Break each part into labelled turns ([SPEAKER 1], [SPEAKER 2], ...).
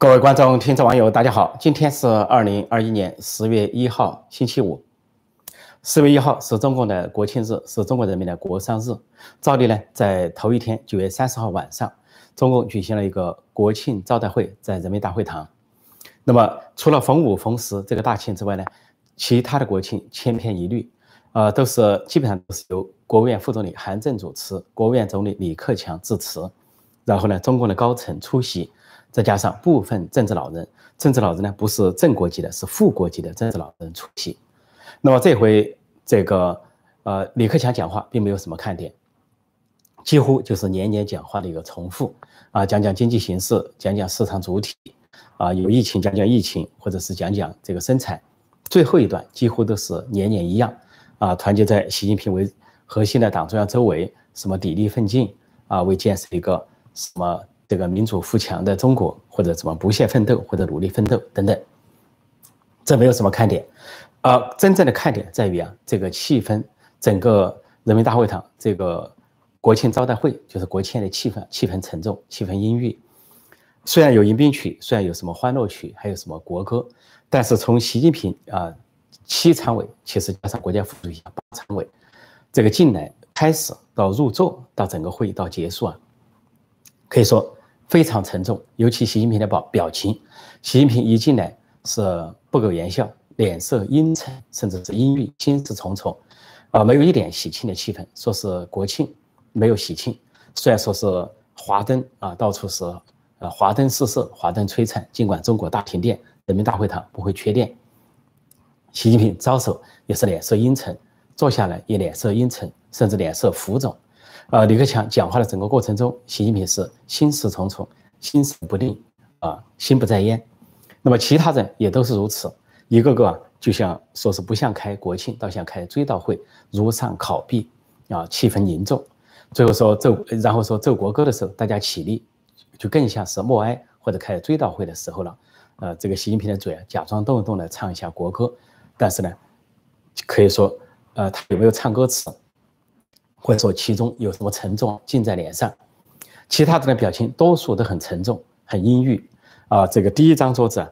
[SPEAKER 1] 各位观众、听众、网友，大家好！今天是二零二一年十月一号，星期五。十月一号是中国的国庆日，是中国人民的国殇日。照例呢，在头一天，九月三十号晚上，中共举行了一个国庆招待会，在人民大会堂。那么，除了逢五、逢十这个大庆之外呢，其他的国庆千篇一律，呃，都是基本上都是由国务院副总理韩正主持，国务院总理李克强致辞，然后呢，中共的高层出席。再加上部分政治老人，政治老人呢不是正国级的，是副国级的政治老人出席。那么这回这个呃李克强讲话并没有什么看点，几乎就是年年讲话的一个重复啊，讲讲经济形势，讲讲市场主体啊，有疫情讲讲疫情，或者是讲讲这个生产。最后一段几乎都是年年一样啊，团结在习近平为核心的党中央周围，什么砥砺奋进啊，为建设一个什么。这个民主富强的中国，或者怎么不懈奋斗，或者努力奋斗等等，这没有什么看点，而真正的看点在于啊，这个气氛，整个人民大会堂这个国庆招待会，就是国庆的气氛，气氛沉重，气氛阴郁。虽然有迎宾曲，虽然有什么欢乐曲，还有什么国歌，但是从习近平啊七常委，其实加上国家副主席八常委，这个进来开始到入座到整个会议到结束啊，可以说。非常沉重，尤其习近平的表表情，习近平一进来是不苟言笑，脸色阴沉，甚至是阴郁，心事重重，啊，没有一点喜庆的气氛。说是国庆，没有喜庆。虽然说是华灯啊，到处是呃华灯四射，华灯璀璨。尽管中国大停电，人民大会堂不会缺电。习近平招手也是脸色阴沉，坐下来也脸色阴沉，甚至脸色浮肿。呃，李克强讲话的整个过程中，习近平是心事重重、心神不定啊，心不在焉。那么其他人也都是如此，一个个，就像说是不像开国庆，倒像开追悼会，如上考妣啊，气氛凝重。最后说奏，然后说奏国歌的时候，大家起立，就更像是默哀或者开追悼会的时候了。呃，这个习近平的嘴啊，假装动一动的唱一下国歌，但是呢，可以说，呃，他有没有唱歌词？或者说其中有什么沉重尽在脸上，其他人的表情多数都很沉重、很阴郁啊。这个第一张桌子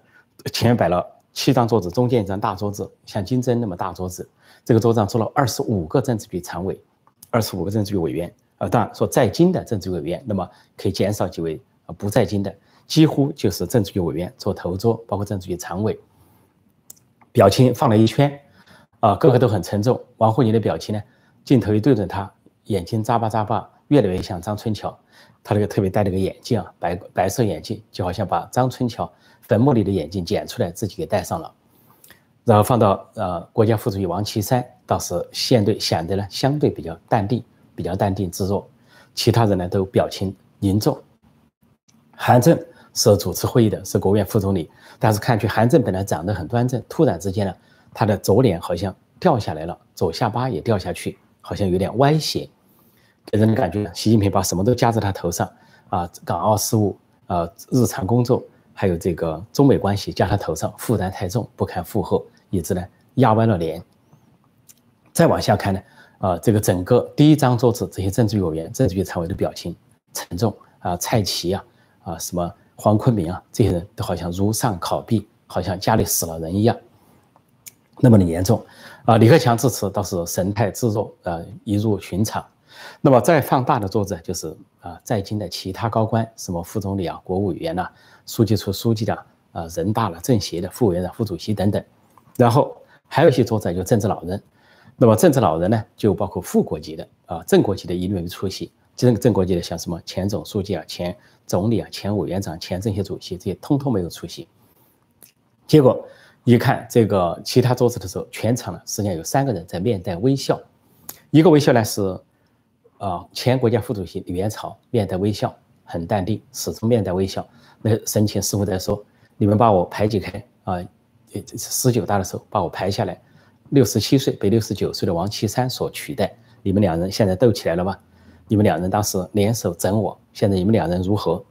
[SPEAKER 1] 前面摆了七张桌子，中间一张大桌子，像金针那么大桌子。这个桌子上坐了二十五个政治局常委，二十五个政治局委员啊。当然说在京的政治局委员，那么可以减少几位啊不在京的，几乎就是政治局委员坐头桌，包括政治局常委，表情放了一圈啊，个个都很沉重。王沪宁的表情呢，镜头一对准他。眼睛眨巴眨巴，越来越像张春桥。他那个特别戴了个眼镜啊，白白色眼镜，就好像把张春桥坟墓里的眼镜剪出来，自己给戴上了。然后放到呃，国家副主席王岐山倒是现对显得呢相对比较淡定，比较淡定自若。其他人呢都表情凝重。韩正是主持会议的，是国务院副总理，但是看去韩正本来长得很端正，突然之间呢，他的左脸好像掉下来了，左下巴也掉下去，好像有点歪斜。给人的感觉，习近平把什么都加在他头上啊，港澳事务啊，日常工作，还有这个中美关系加他头上，负担太重，不堪负荷，以致呢压弯了脸。再往下看呢，啊，这个整个第一张桌子，这些政治委员、政治局常委的表情沉重啊，蔡奇啊，啊，什么黄坤明啊，这些人都好像如上考妣，好像家里死了人一样，那么的严重啊。李克强致辞倒是神态自若，呃，一如寻常。那么再放大的桌子就是啊，在京的其他高官，什么副总理啊、国务委员呐、书记处书记的啊、人大了、政协的副委员长、副主席等等。然后还有一些桌子就政治老人。那么政治老人呢，就包括副国级的啊、正国级的一律没出席。正正国级的像什么前总书记啊、前总理啊、前委员长、前政协主席这些，通通没有出席。结果一看这个其他桌子的时候，全场呢实际上有三个人在面带微笑，一个微笑呢是。啊，前国家副主席李元朝面带微笑，很淡定，始终面带微笑。那神情似乎在说：“你们把我排挤开啊！十九大的时候把我排下来，六十七岁被六十九岁的王岐山所取代。你们两人现在斗起来了吗？你们两人当时联手整我，现在你们两人如何？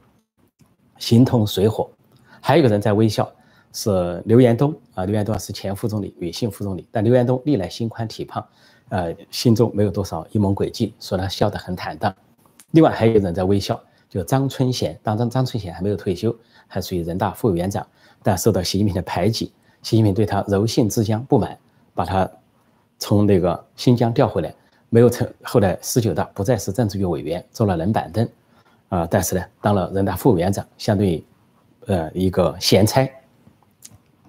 [SPEAKER 1] 形同水火。还有一个人在微笑，是刘延东啊。刘延东是前副总理，女性副总理，但刘延东历来心宽体胖。”呃，心中没有多少阴谋诡计，说他笑得很坦荡。另外还有人在微笑，就张春贤，当张张春贤还没有退休，还属于人大副委员长，但受到习近平的排挤，习近平对他柔性之江不满，把他从那个新疆调回来，没有成。后来十九大不再是政治局委员，坐了冷板凳，啊，但是呢，当了人大副委员长，相对于呃一个闲差，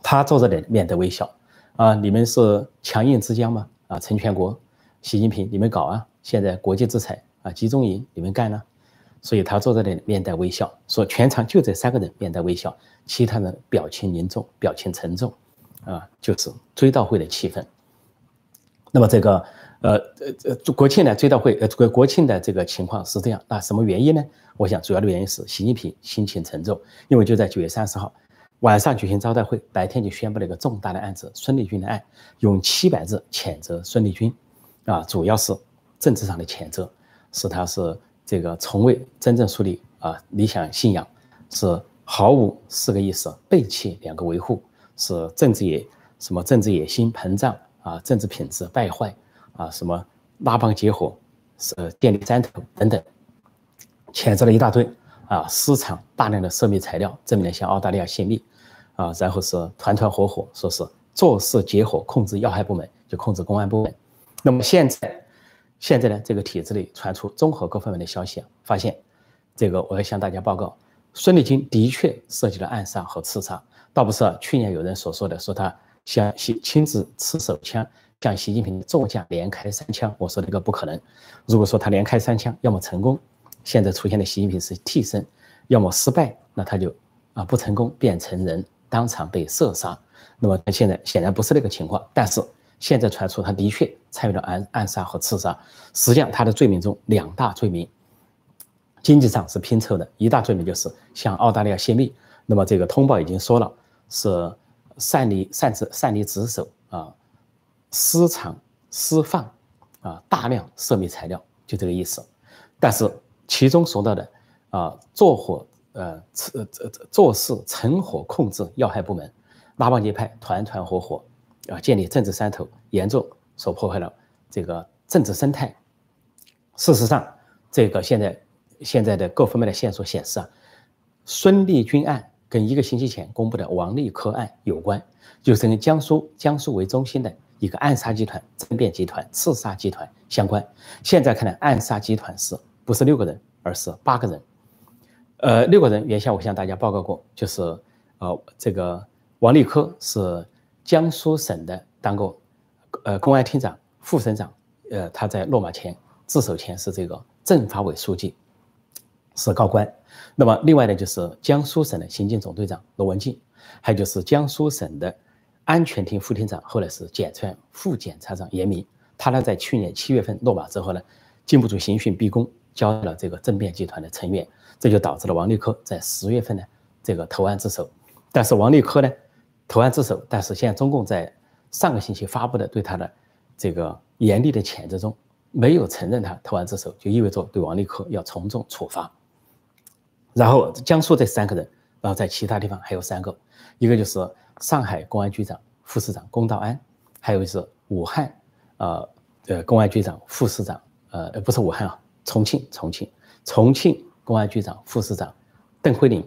[SPEAKER 1] 他坐着的面带微笑，啊，你们是强硬之江吗？啊，陈全国、习近平，你们搞啊！现在国际制裁啊，集中营你们干呢？所以他坐在那里面带微笑，说全场就这三个人面带微笑，其他人表情凝重，表情沉重，啊，就是追悼会的气氛。那么这个呃呃呃国庆的追悼会呃国国庆的这个情况是这样，那什么原因呢？我想主要的原因是习近平心情沉重，因为就在九月三十号晚上举行招待会，白天就宣布了一个重大的案子——孙立军的案，用七百字谴责孙立军，啊，主要是政治上的谴责，是他是。这个从未真正树立啊理想信仰，是毫无四个意思，背弃两个维护，是政治野什么政治野心膨胀啊，政治品质败坏啊，什么拉帮结伙，是电力山头等等，谴责了一大堆啊，私藏大量的涉密材料，证明了向澳大利亚泄密啊，然后是团团伙伙，说是做事结伙控制要害部门，就控制公安部门，那么现在。现在呢，这个体制内传出综合各方面的消息啊，发现，这个我要向大家报告，孙立军的确涉及了暗杀和刺杀，倒不是去年有人所说的说他向习亲自持手枪向习近平座驾连开三枪，我说这个不可能。如果说他连开三枪，要么成功，现在出现的习近平是替身；要么失败，那他就啊不成功变成人，当场被射杀。那么现在显然不是那个情况，但是。现在传出他的确参与了暗暗杀和刺杀，实际上他的罪名中两大罪名，经济上是拼凑的，一大罪名就是向澳大利亚泄密。那么这个通报已经说了是擅离擅自擅离职守啊，私藏私放啊大量涉密材料，就这个意思。但是其中说到的啊做火呃做做做事成火控制要害部门，拉帮结派团团伙伙。啊，建立政治山头，严重所破坏了这个政治生态。事实上，这个现在现在的各方面的线索显示啊，孙立军案跟一个星期前公布的王立科案有关，就是跟江苏江苏为中心的一个暗杀集团、政变集团、刺杀集团相关。现在看来，暗杀集团是不是六个人，而是八个人。呃，六个人原先我向大家报告过，就是呃，这个王立科是。江苏省的当过，呃，公安厅长、副省长，呃，他在落马前自首前是这个政法委书记，是高官。那么另外呢，就是江苏省的刑警总队长罗文静，还有就是江苏省的安全厅副厅长，后来是检察院副检察长严明。他呢，在去年七月份落马之后呢，经不住刑讯逼供，交了这个政变集团的成员，这就导致了王立科在十月份呢，这个投案自首。但是王立科呢？投案自首，但是现在中共在上个星期发布的对他的这个严厉的谴责中，没有承认他投案自首，就意味着对王立科要从重处罚。然后江苏这三个人，然后在其他地方还有三个，一个就是上海公安局长、副市长龚道安，还有就是武汉，呃呃公安局长、副市长，呃不是武汉啊，重庆重庆重庆公安局长、副市长邓慧玲。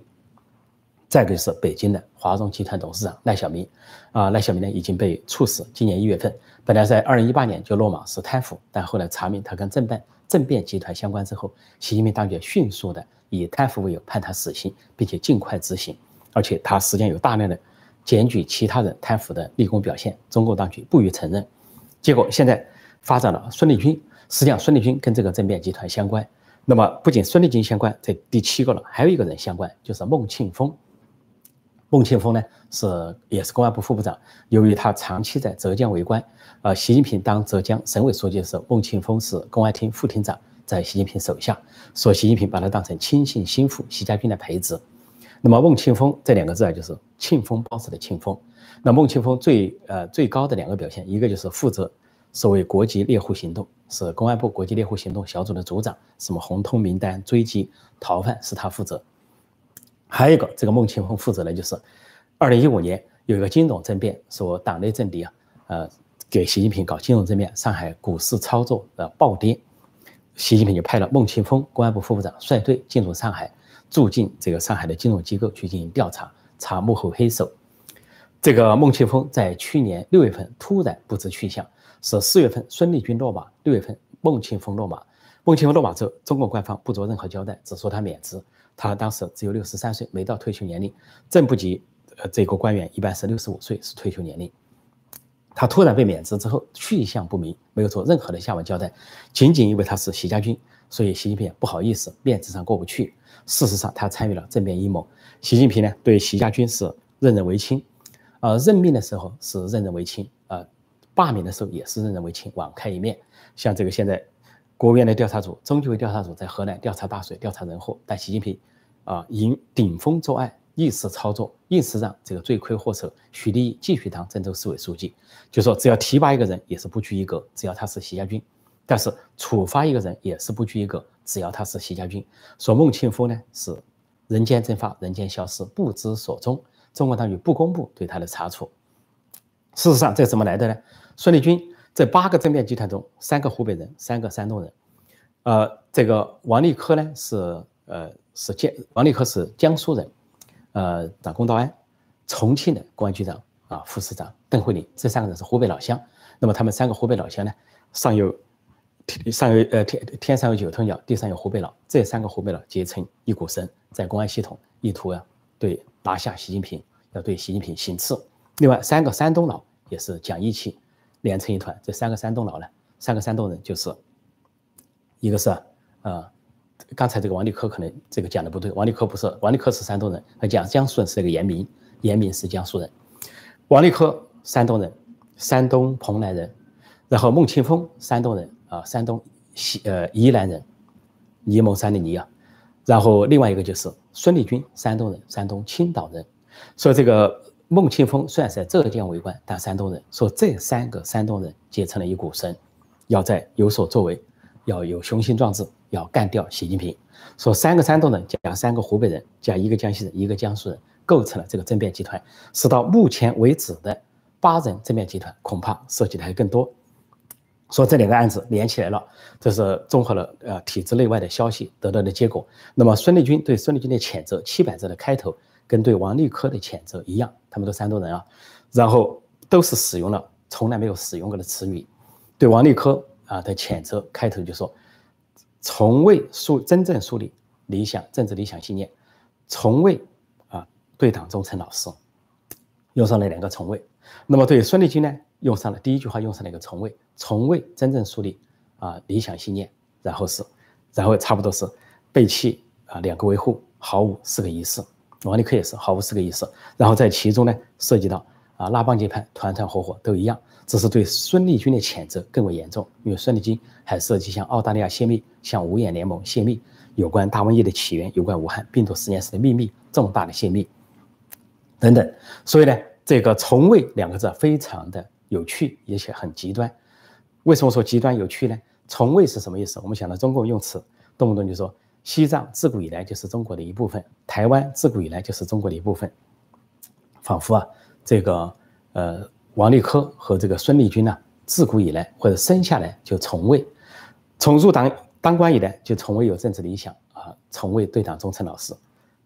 [SPEAKER 1] 再一个是北京的华融集团董事长赖小民，啊，赖小民呢已经被处死。今年一月份，本来在二零一八年就落马是贪腐，但后来查明他跟政变政变集团相关之后，习近平当局迅速的以贪腐为由判他死刑，并且尽快执行。而且他实际上有大量的检举其他人贪腐的立功表现，中共当局不予承认。结果现在发展了孙立军，实际上孙立军跟这个政变集团相关。那么不仅孙立军相关，这第七个了，还有一个人相关，就是孟庆峰。孟庆峰呢是也是公安部副部长，由于他长期在浙江为官，呃，习近平当浙江省委书记的时候，孟庆峰是公安厅副厅长，在习近平手下，所以习近平把他当成亲信心腹习家军的培植。那么孟庆峰这两个字啊，就是庆丰包子的庆丰。那孟庆峰最呃最高的两个表现，一个就是负责所谓国际猎户行动，是公安部国际猎户行动小组的组长，什么红通名单追击逃犯是他负责。还有一个，这个孟庆峰负责的就是，二零一五年有一个金融政变，说党内政敌啊，呃，给习近平搞金融政变，上海股市操作的暴跌，习近平就派了孟庆峰公安部副部长率队进入上海，驻进这个上海的金融机构去进行调查，查幕后黑手。这个孟庆峰在去年六月份突然不知去向，是四月份孙立军落马，六月份孟庆峰落马。孟庆峰落马之后，中国官方不做任何交代，只说他免职。他当时只有六十三岁，没到退休年龄。正部级呃这个官员一般是六十五岁是退休年龄。他突然被免职之后，去向不明，没有做任何的下文交代，仅仅因为他是习家军，所以习近平不好意思，面子上过不去。事实上，他参与了政变阴谋。习近平呢，对习家军是任人唯亲，呃，任命的时候是任人唯亲，呃，罢免的时候也是任人唯亲，网开一面。像这个现在，国务院的调查组、中纪委调查组在河南调查大水、调查人祸，但习近平啊，迎顶风作案。意识操作，硬是让这个罪魁祸首许立毅继续当郑州市委书记。就说只要提拔一个人也是不拘一格，只要他是习家军；但是处罚一个人也是不拘一格，只要他是习家军。说孟庆夫呢是人间蒸发，人间消失，不知所踪。中国当局不公布对他的查处。事实上，这怎么来的呢？孙立军这八个政变集团中，三个湖北人，三个山东人。呃，这个王立科呢是呃是江，王立科是江苏人。呃，长公道安，重庆的公安局长啊，副市长邓慧玲，这三个人是湖北老乡。那么他们三个湖北老乡呢，上有上有呃天天上有九头鸟，地上有湖北佬，这三个湖北佬结成一股绳，在公安系统意图啊对拿下习近平，要对习近平行刺。另外三个山东佬也是讲义气，连成一团。这三个山东佬呢，三个山东人就是，一个是啊。刚才这个王立科可能这个讲的不对，王立科不是，王立科是山东人，他讲江苏人是那个严明，严明是江苏人，王立科山东人，山东蓬莱人，然后孟庆峰山东人啊，山东西呃宜兰人，沂蒙山的沂啊，然后另外一个就是孙立军山东人，山东青岛人，所以这个孟庆峰虽然是在浙江为官，但山东人，说这三个山东人结成了一股绳，要在有所作为，要有雄心壮志。要干掉习近平，说三个山东人加三个湖北人加一个江西人一个江苏人构成了这个政变集团，是到目前为止的八人政变集团，恐怕涉及的还更多。说这两个案子连起来了，这是综合了呃体制内外的消息得到的结果。那么孙立军对孙立军的谴责，七百字的开头跟对王立科的谴责一样，他们都山东人啊，然后都是使用了从来没有使用过的词语，对王立科啊的谴责开头就说。从未树真正树立理想政治理想信念，从未啊对党忠诚老实，用上了两个从未。那么对孙立军呢，用上了第一句话用上了一个从未，从未真正树立啊理想信念，然后是，然后差不多是背弃啊两个维护，毫无四个仪式。王立克也是毫无四个意思。然后在其中呢，涉及到啊拉帮结派、团团伙伙都一样。只是对孙立军的谴责更为严重，因为孙立军还涉及向澳大利亚泄密、向五眼联盟泄密，有关大瘟疫的起源、有关武汉病毒实验室的秘密、重大的泄密等等。所以呢，这个“从未”两个字非常的有趣，而且很极端。为什么说极端有趣呢？“从未”是什么意思？我们想到中共用词，动不动就说西藏自古以来就是中国的一部分，台湾自古以来就是中国的一部分，仿佛啊，这个呃。王立科和这个孙立军呢，自古以来或者生下来就从未，从入党当官以来就从未有政治理想啊，从未对党忠诚老实，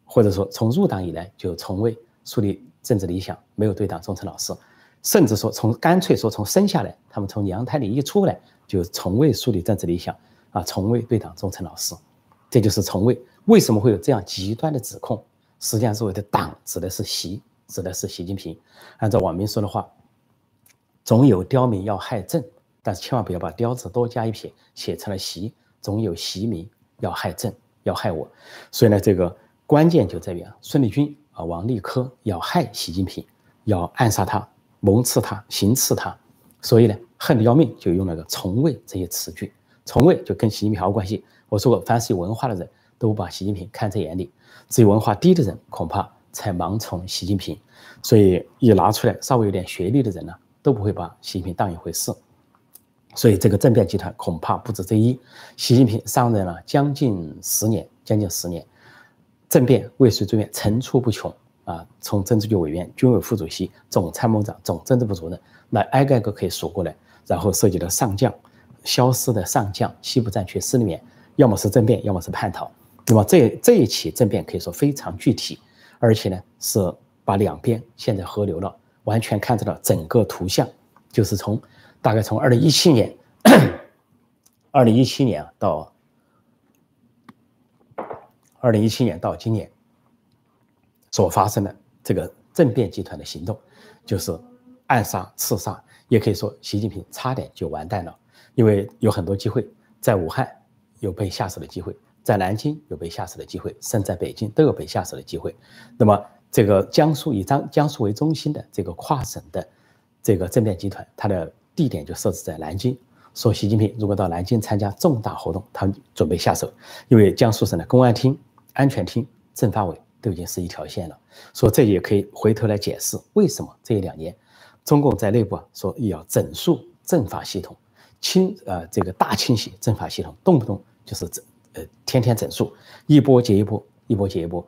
[SPEAKER 1] 或者说从入党以来就从未树立政治理想，没有对党忠诚老实，甚至说从干脆说从生下来，他们从娘胎里一出来就从未树立政治理想啊，从未对党忠诚老实，这就是从未。为什么会有这样极端的指控？实际上，所谓的党指的是习，指的是习近平。按照网民说的话。总有刁民要害朕，但是千万不要把“刁”字多加一撇，写成了“习”。总有习民要害朕，要害我。所以呢，这个关键就在于啊，孙立军啊，王立科要害习近平，要暗杀他、谋刺他、行刺他。所以呢，恨得要命，就用了个“从未”这些词句。从未就跟习近平毫无关系。我说过，凡是有文化的人都把习近平看在眼里，只有文化低的人恐怕才盲从习近平。所以一拿出来稍微有点学历的人呢。都不会把习近平当一回事，所以这个政变集团恐怕不止这一。习近平上任了将近十年，将近十年，政变未遂政变层出不穷啊！从政治局委员、军委副主席、总参谋长、总政治部主任，那挨个个可以数过来。然后涉及到上将，消失的上将西部战区司令员，要么是政变，要么是叛逃。那么这这一起政变可以说非常具体，而且呢是把两边现在合流了，完全看到了整个图像，就是从大概从二零一七年，二零一七年到二零一七年到今年所发生的这个政变集团的行动，就是暗杀、刺杀。也可以说，习近平差点就完蛋了，因为有很多机会，在武汉有被下手的机会，在南京有被下手的机会，甚至在北京都有被下手的机会。那么，这个江苏以江江苏为中心的这个跨省的这个政变集团，它的地点就设置在南京。说习近平如果到南京参加重大活动，他准备下手，因为江苏省的公安厅、安全厅、政法委都已经是一条线了。说这也可以回头来解释为什么这一两年。中共在内部啊说要整肃政法系统，清呃这个大清洗政法系统，动不动就是整呃天天整肃，一波接一波，一波接一波，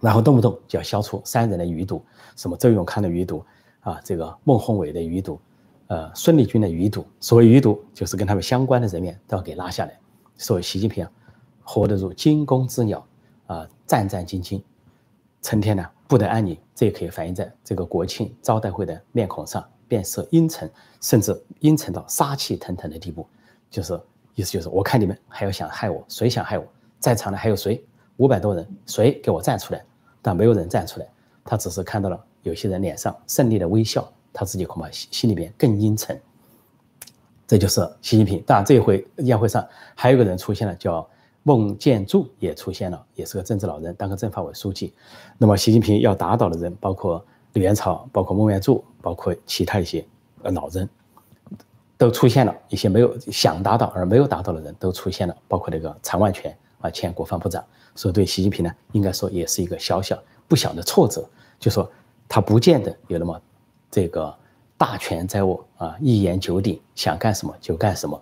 [SPEAKER 1] 然后动不动就要消除三人的余毒，什么周永康的余毒啊，这个孟宏伟的余毒，呃孙立军的余毒，所谓余毒就是跟他们相关的人员都要给拉下来。所以习近平啊，活得如惊弓之鸟啊，战战兢兢，成天呢。不得安宁，这也可以反映在这个国庆招待会的面孔上，变色阴沉，甚至阴沉到杀气腾腾的地步。就是意思就是，我看你们还要想害我，谁想害我？在场的还有谁？五百多人，谁给我站出来？但没有人站出来，他只是看到了有些人脸上胜利的微笑，他自己恐怕心心里边更阴沉。这就是习近平。当然，这一回宴会上还有个人出现了，叫。孟建柱也出现了，也是个政治老人，当个政法委书记。那么，习近平要打倒的人，包括李元朝，包括孟建柱，包括其他一些呃老人，都出现了。一些没有想打倒而没有打倒的人都出现了，包括那个常万全啊，前国防部长。所以，对习近平呢，应该说也是一个小小不小的挫折。就说他不见得有那么这个大权在握啊，一言九鼎，想干什么就干什么。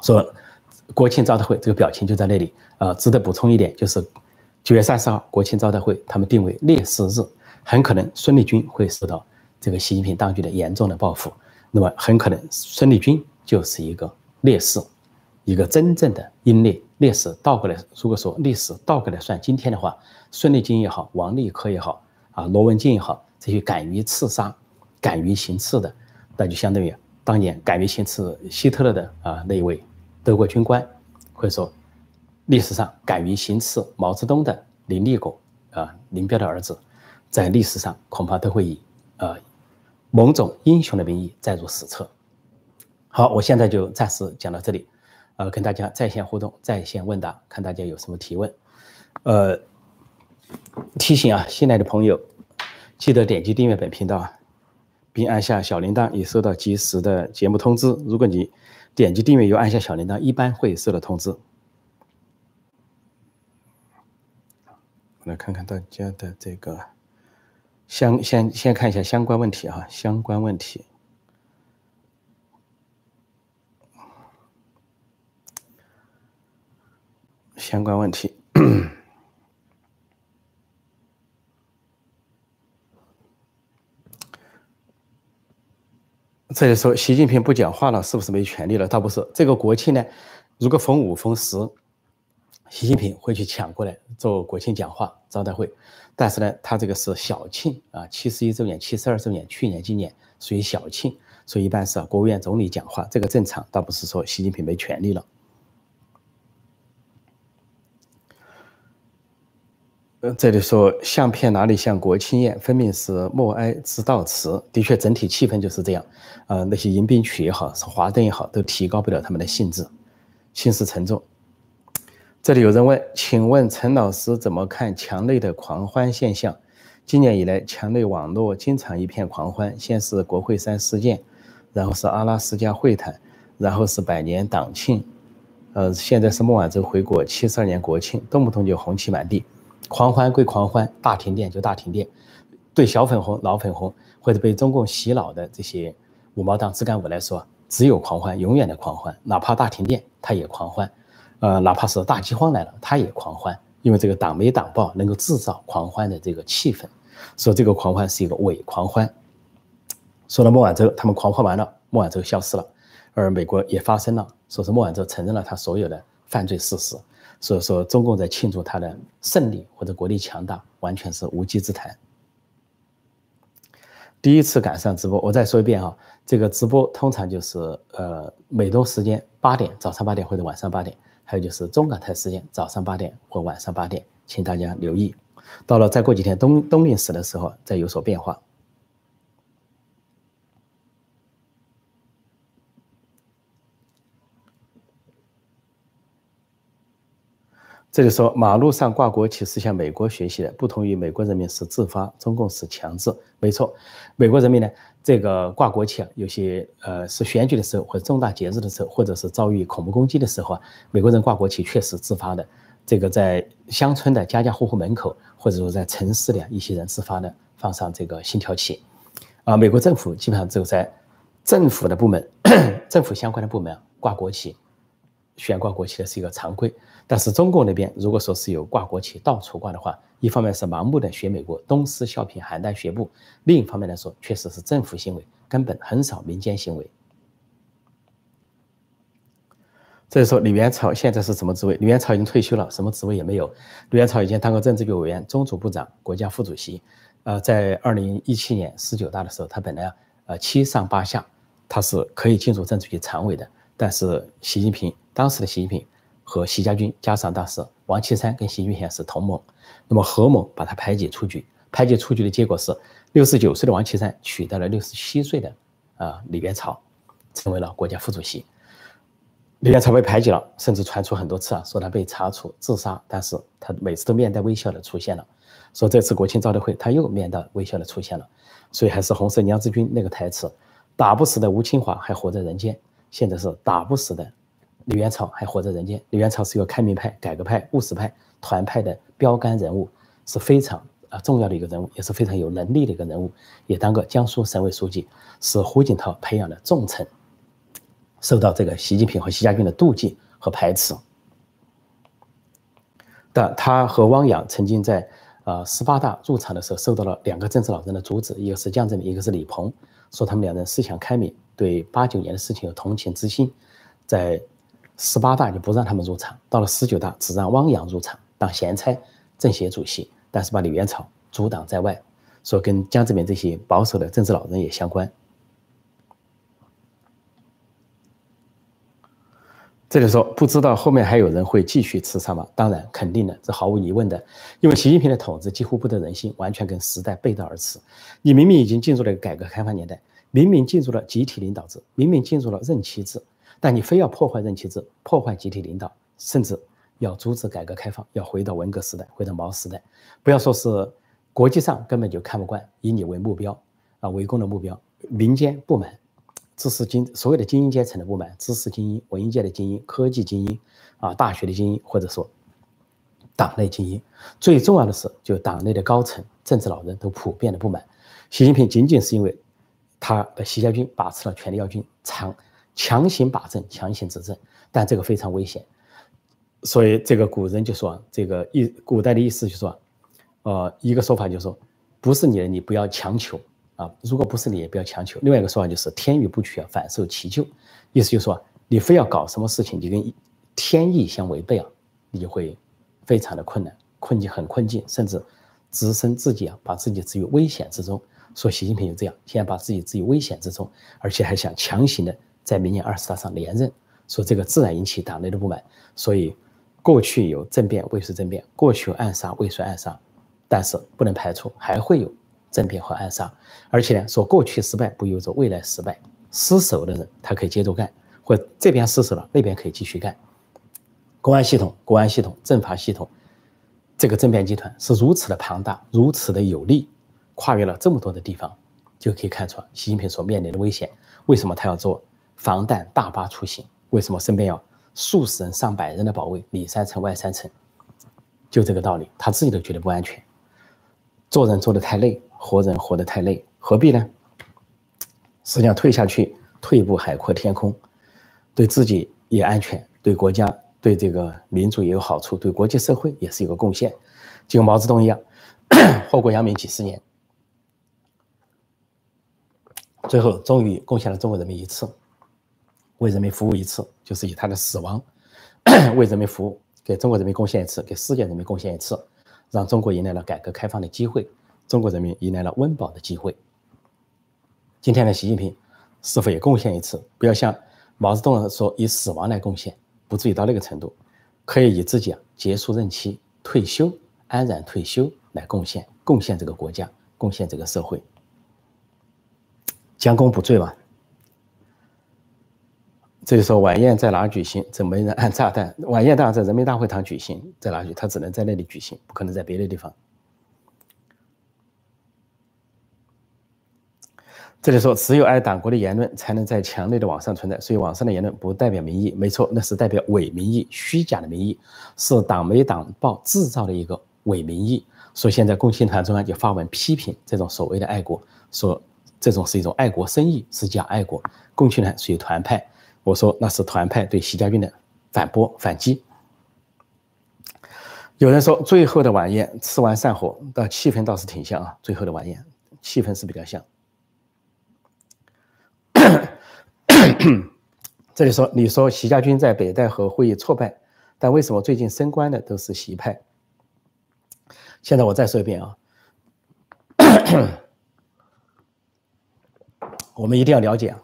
[SPEAKER 1] 说。国庆招待会这个表情就在那里啊！值得补充一点，就是九月三十号国庆招待会，他们定为烈士日，很可能孙立军会受到这个习近平当局的严重的报复。那么很可能孙立军就是一个烈士，一个真正的英烈烈士。倒过来，如果说历史倒过来算今天的话，孙立军也好，王立科也好，啊，罗文静也好，这些敢于刺杀、敢于行刺的，那就相当于当年敢于行刺希特勒的啊那一位。德国军官，或者说历史上敢于行刺毛泽东的林立果啊，林彪的儿子，在历史上恐怕都会以呃某种英雄的名义载入史册。好，我现在就暂时讲到这里，呃，跟大家在线互动、在线问答，看大家有什么提问。呃，提醒啊，新来的朋友记得点击订阅本频道啊，并按下小铃铛，以收到及时的节目通知。如果你点击订阅又按下小铃铛，一般会收到通知。我来看看大家的这个相先先看一下相关问题啊，相关问题，相关问题。这里说习近平不讲话了，是不是没权利了？倒不是，这个国庆呢，如果逢五逢十，习近平会去抢过来做国庆讲话招待会。但是呢，他这个是小庆啊，七十一周年、七十二周年，去年、今年属于小庆，所以一般是国务院总理讲话，这个正常，倒不是说习近平没权利了。呃，这里说相片哪里像国庆宴，分明是默哀致悼词。的确，整体气氛就是这样。呃，那些迎宾曲也好，是华灯也好，都提高不了他们的兴致，心事沉重。这里有人问，请问陈老师怎么看墙内的狂欢现象？今年以来，墙内网络经常一片狂欢，先是国会山事件，然后是阿拉斯加会谈，然后是百年党庆，呃，现在是孟晚舟回国七十二年国庆，动不动就红旗满地。狂欢归狂欢，大停电就大停电。对小粉红、老粉红或者被中共洗脑的这些五毛党、自干五来说，只有狂欢，永远的狂欢。哪怕大停电，他也狂欢。呃，哪怕是大饥荒来了，他也狂欢。因为这个党媒党报能够制造狂欢的这个气氛，说这个狂欢是一个伪狂欢。说到孟晚舟，他们狂欢完了，孟晚舟消失了。而美国也发生了，说是孟晚舟承认了他所有的犯罪事实，所以说中共在庆祝他的胜利或者国力强大，完全是无稽之谈。第一次赶上直播，我再说一遍啊，这个直播通常就是呃美东时间八点，早上八点或者晚上八点，还有就是中港台时间早上八点或晚上八点，请大家留意。到了再过几天冬冬令时的时候，再有所变化。这里说马路上挂国旗是向美国学习的，不同于美国人民是自发，中共是强制。没错，美国人民呢，这个挂国旗啊，有些呃是选举的时候或者重大节日的时候，或者是遭遇恐怖攻击的时候啊，美国人挂国旗确实自发的。这个在乡村的家家户户门口，或者说在城市的一些人自发的放上这个信条旗，啊，美国政府基本上只有在政府的部门、政府相关的部门挂国旗。悬挂国旗的是一个常规，但是中共那边如果说是有挂国旗到处挂的话，一方面是盲目的学美国东施效颦邯郸学步，另一方面来说确实是政府行为，根本很少民间行为。所以说李元朝现在是什么职位？李元朝已经退休了，什么职位也没有。李元朝以前当过政治局委员、中组部长、国家副主席。呃，在二零一七年十九大的时候，他本来呃七上八下，他是可以进入政治局常委的，但是习近平。当时的习近平和习家军加上当时王岐山跟习近平是同盟，那么何某把他排挤出局。排挤出局的结果是，六十九岁的王岐山取代了六十七岁的啊李元朝，成为了国家副主席。李元朝被排挤了，甚至传出很多次啊，说他被查处自杀，但是他每次都面带微笑的出现了。说这次国庆招待会他又面带微笑的出现了，所以还是红色娘子军那个台词：打不死的吴清华还活在人间。现在是打不死的。李元朝还活在人间。李元朝是一个开明派、改革派、务实派、团派的标杆人物，是非常啊重要的一个人物，也是非常有能力的一个人物。也当过江苏省委书记，是胡锦涛培养的重臣，受到这个习近平和习家军的妒忌和排斥。但他和汪洋曾经在啊十八大入场的时候，受到了两个政治老人的阻止，一个是江泽民，一个是李鹏，说他们两人思想开明，对八九年的事情有同情之心，在。十八大就不让他们入场，到了十九大只让汪洋入场当闲差，政协主席，但是把李元朝阻挡在外，说跟江泽民这些保守的政治老人也相关。这里说不知道后面还有人会继续刺杀吗？当然，肯定的，这毫无疑问的，因为习近平的统治几乎不得人心，完全跟时代背道而驰。你明明已经进入了改革开放年代，明明进入了集体领导制，明明进入了任期制。但你非要破坏任期制，破坏集体领导，甚至要阻止改革开放，要回到文革时代，回到毛时代。不要说是国际上根本就看不惯，以你为目标啊，围攻的目标，民间不满，知识精所有的精英阶层的不满，知识精英、文艺界的精英、科技精英啊，大学的精英，或者说党内精英。最重要的是，就党内的高层、政治老人都普遍的不满。习近平仅仅是因为他的习家军把持了权力要军，长。强行把政，强行执政，但这个非常危险。所以这个古人就说，这个意古代的意思就说，呃，一个说法就是说，不是你的，你不要强求啊。如果不是你，也不要强求。另外一个说法就是天与不取啊，反受其咎。意思就是说，你非要搞什么事情，你跟天意相违背啊，你就会非常的困难，困境很困境，甚至置身自己啊，把自己置于危险之中。说习近平就这样，现在把自己置于危险之中，而且还想强行的。在明年二十大上连任，说这个自然引起党内的不满。所以，过去有政变未遂政变，过去有暗杀未遂暗杀，但是不能排除还会有政变和暗杀。而且呢，说过去失败不意味着未来失败，失手的人他可以接着干，或这边失手了，那边可以继续干。公安系统、国安系统、政法系统，这个政变集团是如此的庞大，如此的有力，跨越了这么多的地方，就可以看出习近平所面临的危险。为什么他要做？防弹大巴出行，为什么身边要数十人、上百人的保卫？里三层外三层，就这个道理，他自己都觉得不安全。做人做得太累，活人活得太累，何必呢？实际上退下去，退一步海阔天空，对自己也安全，对国家、对这个民族也有好处，对国际社会也是一个贡献。就跟毛泽东一样，祸国殃民几十年，最后终于贡献了中国人民一次。为人民服务一次，就是以他的死亡为人民服务，给中国人民贡献一次，给世界人民贡献一次，让中国迎来了改革开放的机会，中国人民迎来了温饱的机会。今天的习近平是否也贡献一次？不要像毛泽东说以死亡来贡献，不至于到那个程度，可以以自己结束任期、退休、安然退休来贡献，贡献这个国家，贡献这个社会，将功补罪吧。这就说晚宴在哪举行？这没人按炸弹。晚宴当然在人民大会堂举行，在哪举？他只能在那里举行，不可能在别的地方。这里说，只有爱党国的言论才能在墙内的网上存在，所以网上的言论不代表民意。没错，那是代表伪民意、虚假的民意，是党媒党报制造的一个伪民意。所以现在共青团中央就发文批评这种所谓的爱国，说这种是一种爱国生意，是假爱国。共青团属于团派。我说那是团派对习家军的反驳反击。有人说最后的晚宴吃完散伙，的气氛倒是挺像啊。最后的晚宴气氛是比较像。这里说你说习家军在北戴河会议挫败，但为什么最近升官的都是习派？现在我再说一遍啊，我们一定要了解啊。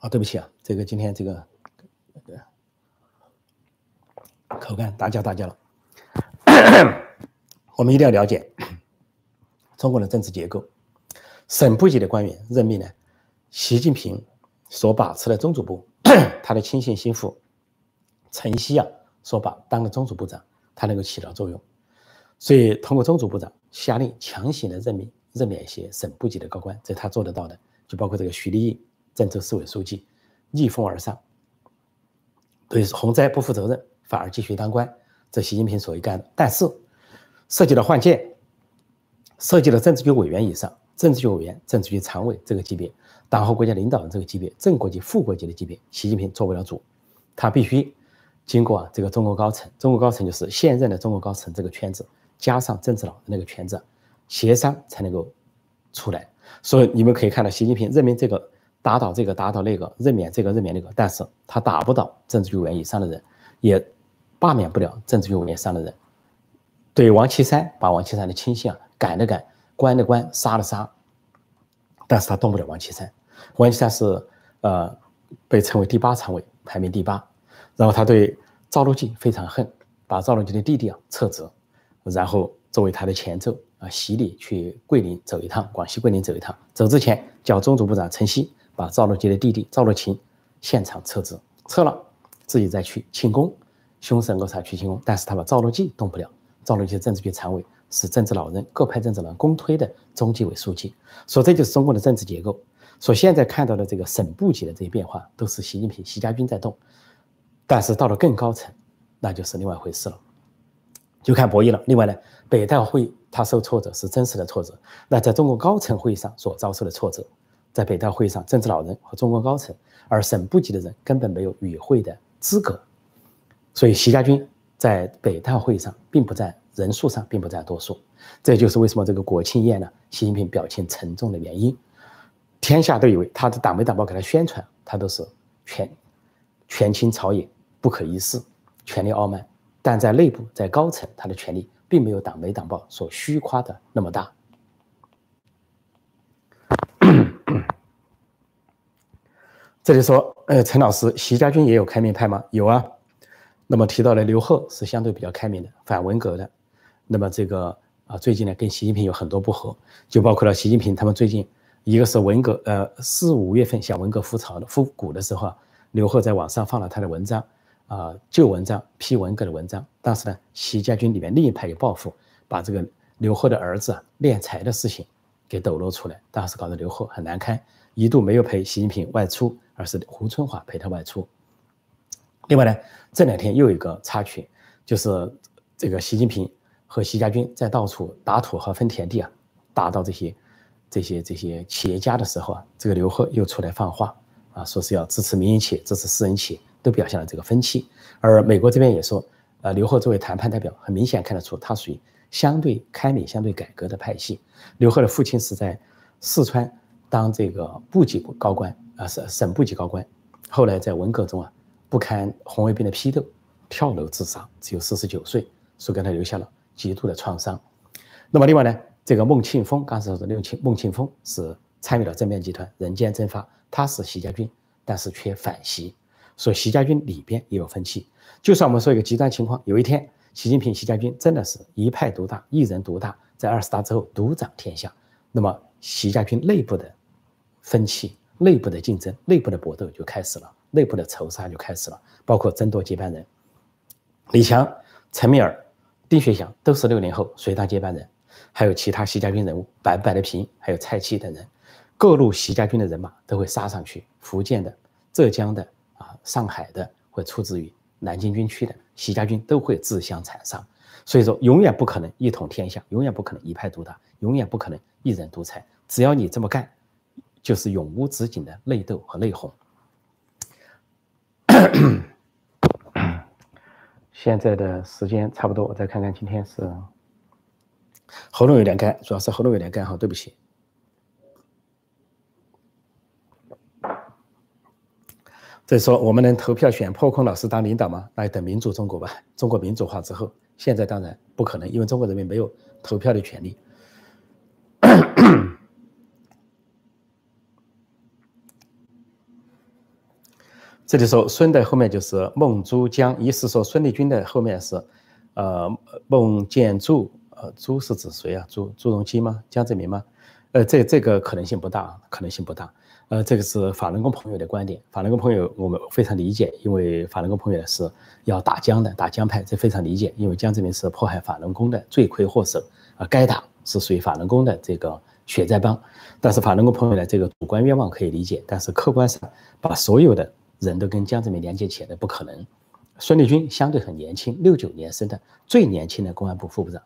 [SPEAKER 1] 啊，对不起啊。这个今天这个口干打搅大家了。我们一定要了解中国的政治结构。省部级的官员任命呢，习近平所把持的中组部，他的亲信心腹陈希啊所把当个中组部长，他能够起到作用。所以通过中组部长下令强行的任命任免一些省部级的高官，这是他做得到的。就包括这个徐立毅，郑州市委书记。逆风而上，对洪灾不负责任，反而继续当官，这习近平所干的。但是涉及到换届，涉及到政治局委员以上，政治局委员、政治局常委这个级别，党和国家领导人这个级别，正国级、副国级的级别，习近平做不了主，他必须经过啊这个中国高层，中国高层就是现任的中国高层这个圈子，加上政治老的那个圈子，协商才能够出来。所以你们可以看到，习近平任命这个。打倒这个，打倒那个，任免这个，任免那个，但是他打不倒政治局委员以上的人，也罢免不了政治局委员以上的人。对王岐山，把王岐山的亲信啊赶了赶，关了关，杀了杀，但是他动不了王岐山。王岐山是呃被称为第八常委，排名第八。然后他对赵乐际非常恨，把赵乐际的弟弟啊撤职，然后作为他的前奏啊洗礼去桂林走一趟，广西桂林走一趟，走之前叫中组部长陈希。把赵乐际的弟弟赵乐勤现场撤职，撤了，自己再去庆功，凶神恶煞去庆功。但是他把赵乐际动不了。赵乐际政治局常委是政治老人，各派政治人公推的中纪委书记，所以这就是中共的政治结构。所现在看到的这个省部级的这些变化，都是习近平、习家军在动。但是到了更高层，那就是另外一回事了，就看博弈了。另外呢，北戴会他受挫折是真实的挫折，那在中国高层会议上所遭受的挫折。在北大会上，政治老人和中国高层，而省部级的人根本没有与会的资格，所以习家军在北大会上并不占人数上并不占多数，这就是为什么这个国庆宴呢，习近平表情沉重的原因。天下都以为他的党媒党报给他宣传，他都是权权倾朝野，不可一世，权力傲慢，但在内部在高层，他的权力并没有党媒党报所虚夸的那么大。这里说，呃，陈老师，习家军也有开明派吗？有啊。那么提到了刘贺是相对比较开明的，反文革的。那么这个啊，最近呢跟习近平有很多不和，就包括了习近平他们最近一个是文革，呃，四五月份向文革复朝的复古的时候啊，刘贺在网上放了他的文章，啊，旧文章批文革的文章。但是呢，习家军里面另一派有报复，把这个刘贺的儿子啊敛财的事情给抖露出来，当时搞得刘贺很难堪。一度没有陪习近平外出，而是胡春华陪他外出。另外呢，这两天又有一个插曲，就是这个习近平和习家军在到处打土豪分田地啊，打到这些这些这些企业家的时候啊，这个刘鹤又出来放话啊，说是要支持民营企业，支持私人企业，都表现了这个分歧。而美国这边也说，呃，刘鹤作为谈判代表，很明显看得出他属于相对开明、相对改革的派系。刘鹤的父亲是在四川。当这个部级高官啊，省省部级高官，后来在文革中啊，不堪红卫兵的批斗，跳楼自杀，只有四十九岁，所以给他留下了极度的创伤。那么另外呢，这个孟庆峰，刚才说的孟庆孟庆峰是参与了政变集团人间蒸发，他是习家军，但是却反习，所以习家军里边也有分歧。就算我们说一个极端情况，有一天习近平、习家军真的是一派独大，一人独大，在二十大之后独掌天下，那么习家军内部的分歧、内部的竞争、内部的搏斗就开始了，内部的仇杀就开始了，包括争夺接班人。李强、陈敏尔、丁学祥都是六零后，谁当接班人？还有其他习家军人物，白白的平，还有蔡奇等人，各路习家军的人马都会杀上去，福建的、浙江的啊、上海的，会出自于。南京军区的习家军都会自相残杀，所以说永远不可能一统天下，永远不可能一派独大，永远不可能一人独裁。只要你这么干，就是永无止境的内斗和内讧。现在的时间差不多，我再看看今天是喉咙有点干，主要是喉咙有点干哈，对不起。所以说，我们能投票选破空老师当领导吗？那要等民主中国吧。中国民主化之后，现在当然不可能，因为中国人民没有投票的权利。这里说孙的后面就是孟朱江，意思说孙立军的后面是呃孟建柱，呃朱是指谁啊？朱朱镕基吗？江泽民吗？呃，这这个可能性不大，可能性不大。呃，这个是法轮功朋友的观点。法轮功朋友我们非常理解，因为法轮功朋友是要打江的，打江派，这非常理解。因为江泽民是迫害法轮功的罪魁祸首，啊，该打是属于法轮功的这个血债帮。但是法轮功朋友的这个主观愿望可以理解，但是客观上把所有的人都跟江泽民连接起来不可能。孙立军相对很年轻，六九年生的，最年轻的公安部副部长，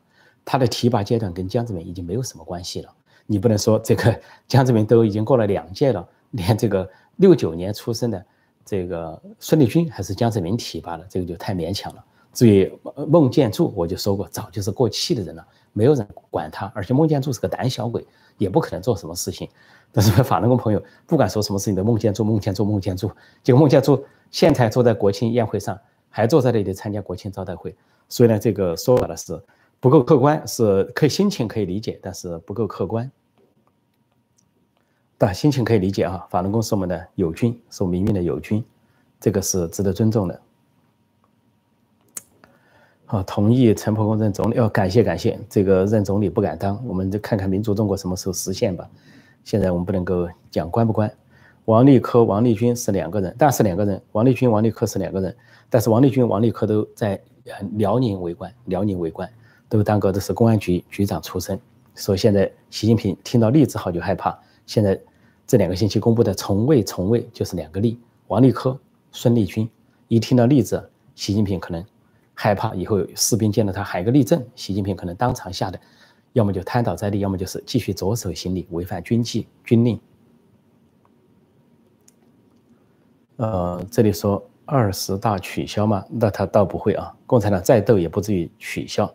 [SPEAKER 1] 他的提拔阶段跟江泽民已经没有什么关系了。你不能说这个 江泽民都已经过了两届了。连这个六九年出生的这个孙立军还是江泽民提拔的，这个就太勉强了。至于孟建柱，我就说过，早就是过气的人了，没有人管他。而且孟建柱是个胆小鬼，也不可能做什么事情。但是法轮功朋友不管说什么事情都孟建柱、孟建柱、孟建柱。结果梦见做现在坐在国庆宴会上，还坐在那里参加国庆招待会。所以呢，这个说法的是不够客观，是可以心情可以理解，但是不够客观。但心情可以理解啊，法轮功是我们的友军，是我们民命的友军，这个是值得尊重的。好，同意陈伯公任总理，要感谢感谢，这个任总理不敢当，我们就看看民主中国什么时候实现吧。现在我们不能够讲关不关。王立科、王立军是两个人，但是两个人，王立军、王立科是两个人，但是王立军、王立科都在辽宁为官，辽宁为官，都当过的是公安局局长出身，所以现在习近平听到例字号就害怕。现在这两个星期公布的从未从未就是两个例，王立科、孙立军，一听到例子，习近平可能害怕，以后士兵见到他喊一个立正，习近平可能当场吓得，要么就瘫倒在地，要么就是继续着手行礼，违反军纪军令。呃，这里说二十大取消吗？那他倒不会啊，共产党再斗也不至于取消。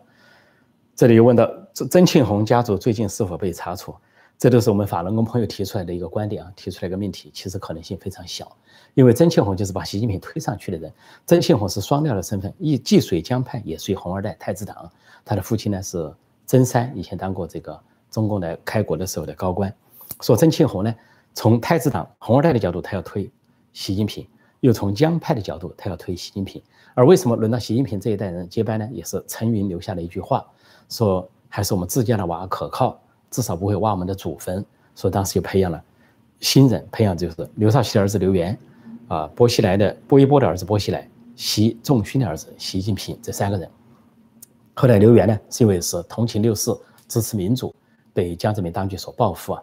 [SPEAKER 1] 这里又问到曾曾庆红家族最近是否被查处？这都是我们法轮功朋友提出来的一个观点啊，提出来一个命题，其实可能性非常小，因为曾庆红就是把习近平推上去的人。曾庆红是双料的身份，一既属江派，也属于红二代太子党。他的父亲呢是曾山，以前当过这个中共的开国的时候的高官。说曾庆红呢，从太子党红二代的角度，他要推习近平；又从江派的角度，他要推习近平。而为什么轮到习近平这一代人接班呢？也是陈云留下的一句话，说还是我们自家的娃可靠。至少不会挖我们的祖坟，所以当时就培养了新人，培养就是刘少奇的儿子刘源，啊，薄熙来的薄一波的儿子薄熙来，习仲勋的儿子习近平这三个人。后来刘源呢，是因为是同情六四、支持民主，被江泽民当局所报复啊，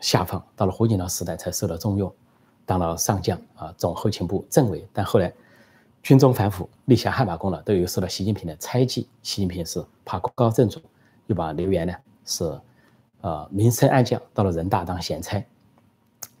[SPEAKER 1] 下放到了胡锦涛时代才受到重用，当了上将啊，总后勤部政委。但后来军中反腐，立下汗马功劳，都有受到习近平的猜忌。习近平是怕高震主，又把刘源呢是。呃，明升暗降，到了人大当闲差。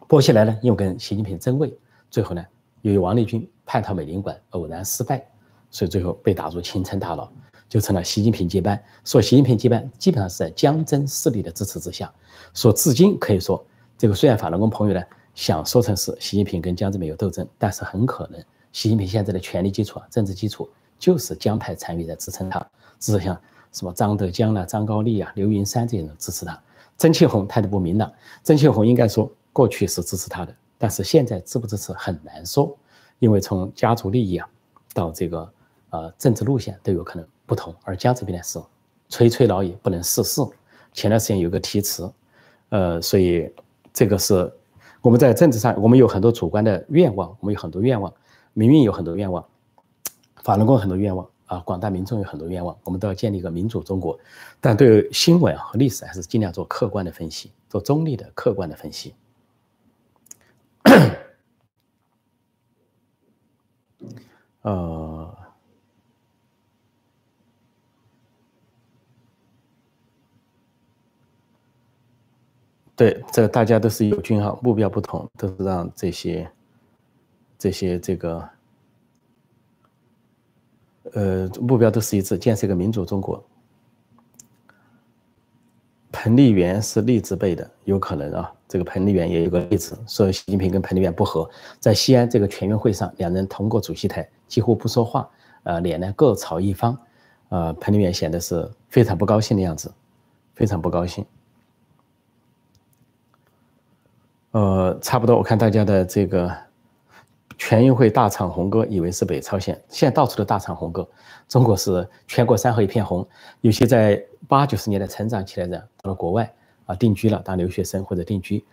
[SPEAKER 1] 薄熙来呢，又跟习近平争位，最后呢，由于王立军叛逃美领馆，偶然失败，所以最后被打入青城大牢，就成了习近平接班。说习近平接班，基本上是在江曾势力的支持之下。说至今可以说，这个虽然法轮功朋友呢想说成是习近平跟江泽民有斗争，但是很可能习近平现在的权力基础啊，政治基础就是江派参与在支撑他，支持像什么张德江啊、张高丽啊、刘云山这些人支持他。曾庆红态度不明朗，曾庆红应该说过去是支持他的，但是现在支不支持很难说，因为从家族利益啊到这个呃政治路线都有可能不同。而江这边呢是垂垂老矣，不能世事。前段时间有个题词，呃，所以这个是我们在政治上我们有很多主观的愿望，我们有很多愿望，民运有很多愿望，法轮功很多愿望。啊，广大民众有很多愿望，我们都要建立一个民主中国，但对新闻和历史还是尽量做客观的分析，做中立的客观的分析。呃，对，这大家都是友军哈，目标不同，都是让这些这些这个。呃，目标都是一致，建设一个民主中国。彭丽媛是励志辈的，有可能啊。这个彭丽媛也有个例子，说习近平跟彭丽媛不和，在西安这个全运会上，两人同过主席台，几乎不说话，呃，脸呢各朝一方，呃，彭丽媛显得是非常不高兴的样子，非常不高兴。呃，差不多，我看大家的这个。全运会大唱红歌，以为是北朝鲜，现在到处都大唱红歌。中国是全国山河一片红。有些在八九十年代成长起来的，到了国外啊定居了，当留学生或者定居，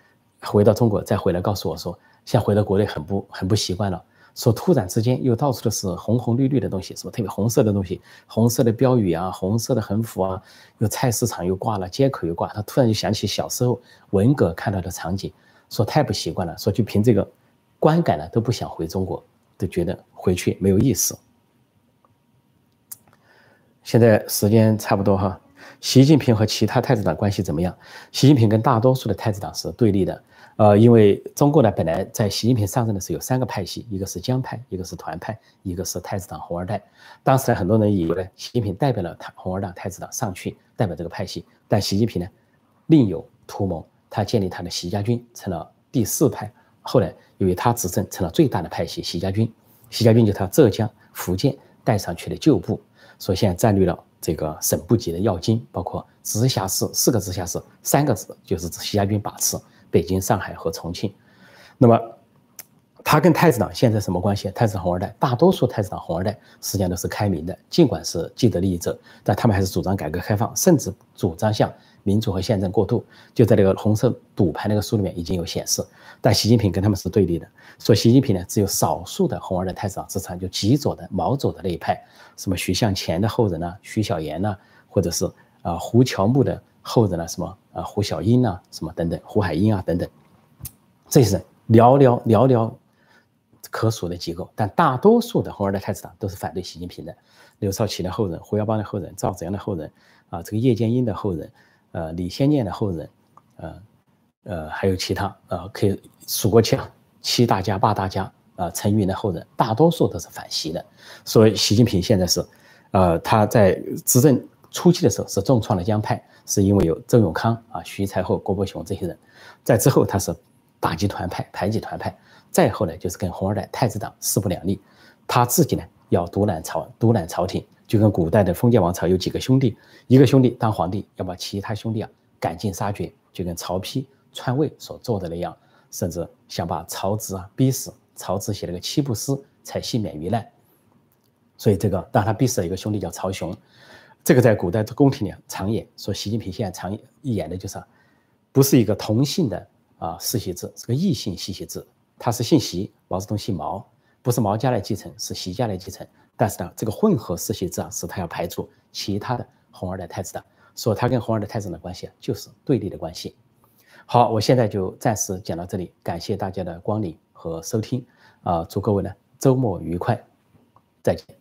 [SPEAKER 1] 回到中国再回来告诉我说，现在回到国内很不很不习惯了。说突然之间又到处都是红红绿绿的东西，是吧？特别红色的东西，红色的标语啊，红色的横幅啊，有菜市场又挂了，街口又挂。他突然就想起小时候文革看到的场景，说太不习惯了，说就凭这个。观感呢都不想回中国，都觉得回去没有意思。现在时间差不多哈，习近平和其他太子党关系怎么样？习近平跟大多数的太子党是对立的，呃，因为中国呢本来在习近平上任的时候有三个派系，一个是江派，一个是团派，一个是太子党红二代。当时呢很多人以为习近平代表了红二代太子党上去代表这个派系，但习近平呢另有图谋，他建立他的习家军成了第四派。后来，由于他执政成了最大的派系，习家军，习家军就他浙江、福建带上去的旧部，所以现在占据了这个省部级的要津，包括直辖市四个直辖市，三个市就是习家军把持，北京、上海和重庆。那么，他跟太子党现在什么关系？太子红二代，大多数太子党红二代实际上都是开明的，尽管是既得利益者，但他们还是主张改革开放，甚至主张向。民主和宪政过渡，就在那个红色赌牌那个书里面已经有显示，但习近平跟他们是对立的。说习近平呢，只有少数的红二代太子党支持，就极左的毛左的那一派，什么徐向前的后人呢，徐小岩呢，或者是啊胡乔木的后人呢，什么啊胡小英啊，什么等等，胡海英啊等等，这些人寥寥寥寥可数的几个，但大多数的红二代太子党都是反对习近平的。刘少奇的后人，胡耀邦的后人，赵紫阳的后人，啊这个叶剑英的后人。呃，李先念的后人，呃，呃，还有其他，呃，可以数过去啊，七大家、八大家，啊，陈云的后人，大多数都是反习的。所以，习近平现在是，呃，他在执政初期的时候是重创了江派，是因为有周永康啊、徐才厚、郭伯雄这些人，在之后他是打击团派、排挤团派，再后来就是跟红二代、太子党势不两立，他自己呢要独揽朝、独揽朝廷。就跟古代的封建王朝有几个兄弟，一个兄弟当皇帝，要把其他兄弟啊赶尽杀绝，就跟曹丕篡位所做的那样，甚至想把曹植啊逼死。曹植写了个七步诗才幸免于难。所以这个当他逼死了一个兄弟叫曹雄，这个在古代的宫廷里常演。说习近平现在常演的就是，不是一个同姓的啊世袭制，是个异姓世袭制。他是姓习，毛泽东姓毛，不是毛家来继承，是习家来继承。但是呢，这个混合世袭制啊，是他要排除其他的红二代太子党，说他跟红二代太子的关系啊，就是对立的关系。好，我现在就暂时讲到这里，感谢大家的光临和收听啊，祝各位呢周末愉快，再见。